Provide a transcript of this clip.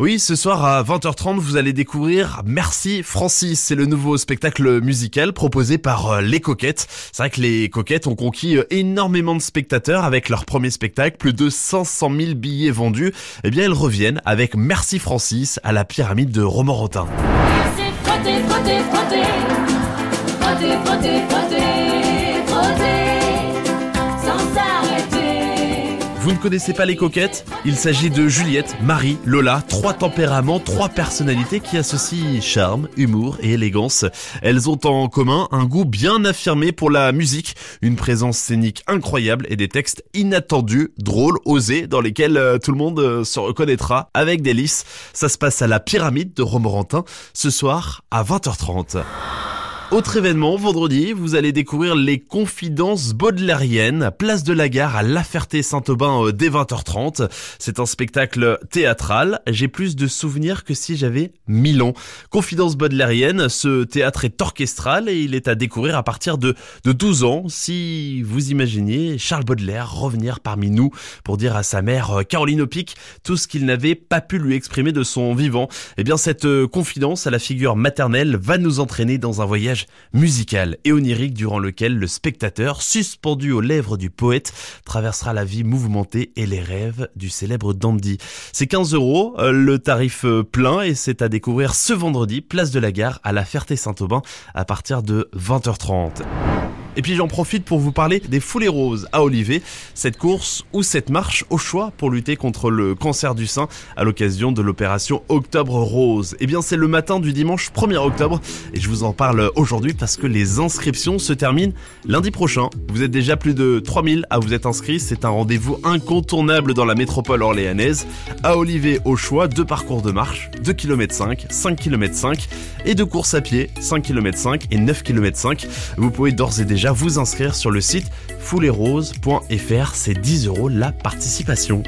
Oui, ce soir à 20h30, vous allez découvrir Merci Francis. C'est le nouveau spectacle musical proposé par euh, Les Coquettes. C'est vrai que Les Coquettes ont conquis euh, énormément de spectateurs avec leur premier spectacle, plus de 500 000 billets vendus. Eh bien, elles reviennent avec Merci Francis à la pyramide de Romorantin. Vous ne connaissez pas les coquettes? Il s'agit de Juliette, Marie, Lola, trois tempéraments, trois personnalités qui associent charme, humour et élégance. Elles ont en commun un goût bien affirmé pour la musique, une présence scénique incroyable et des textes inattendus, drôles, osés, dans lesquels euh, tout le monde euh, se reconnaîtra avec délice. Ça se passe à la pyramide de Romorantin ce soir à 20h30. Autre événement, vendredi, vous allez découvrir les confidences baudelairiennes, place de la gare à La Ferté-Saint-Aubin euh, dès 20h30. C'est un spectacle théâtral. J'ai plus de souvenirs que si j'avais 1000 ans. Confidences baudelairiennes, ce théâtre est orchestral et il est à découvrir à partir de, de 12 ans. Si vous imaginiez Charles Baudelaire revenir parmi nous pour dire à sa mère euh, Caroline Opic tout ce qu'il n'avait pas pu lui exprimer de son vivant, eh bien cette euh, confidence à la figure maternelle va nous entraîner dans un voyage musical et onirique durant lequel le spectateur, suspendu aux lèvres du poète, traversera la vie mouvementée et les rêves du célèbre dandy. C'est 15 euros, euh, le tarif euh, plein et c'est à découvrir ce vendredi, place de la gare à la Ferté-Saint-Aubin à partir de 20h30. Et puis j'en profite pour vous parler des foulées roses à Olivet, cette course ou cette marche au choix pour lutter contre le cancer du sein à l'occasion de l'opération Octobre Rose. Eh bien c'est le matin du dimanche 1er octobre et je vous en parle aujourd'hui parce que les inscriptions se terminent lundi prochain. Vous êtes déjà plus de 3000 à vous être inscrits, c'est un rendez-vous incontournable dans la métropole orléanaise. À Olivet au choix, deux parcours de marche, 2 km 5, 5 km 5 et deux courses à pied, 5 km 5 et 9 km 5. Vous pouvez d'ores et vous inscrire sur le site foulerose.fr, c'est 10 euros la participation.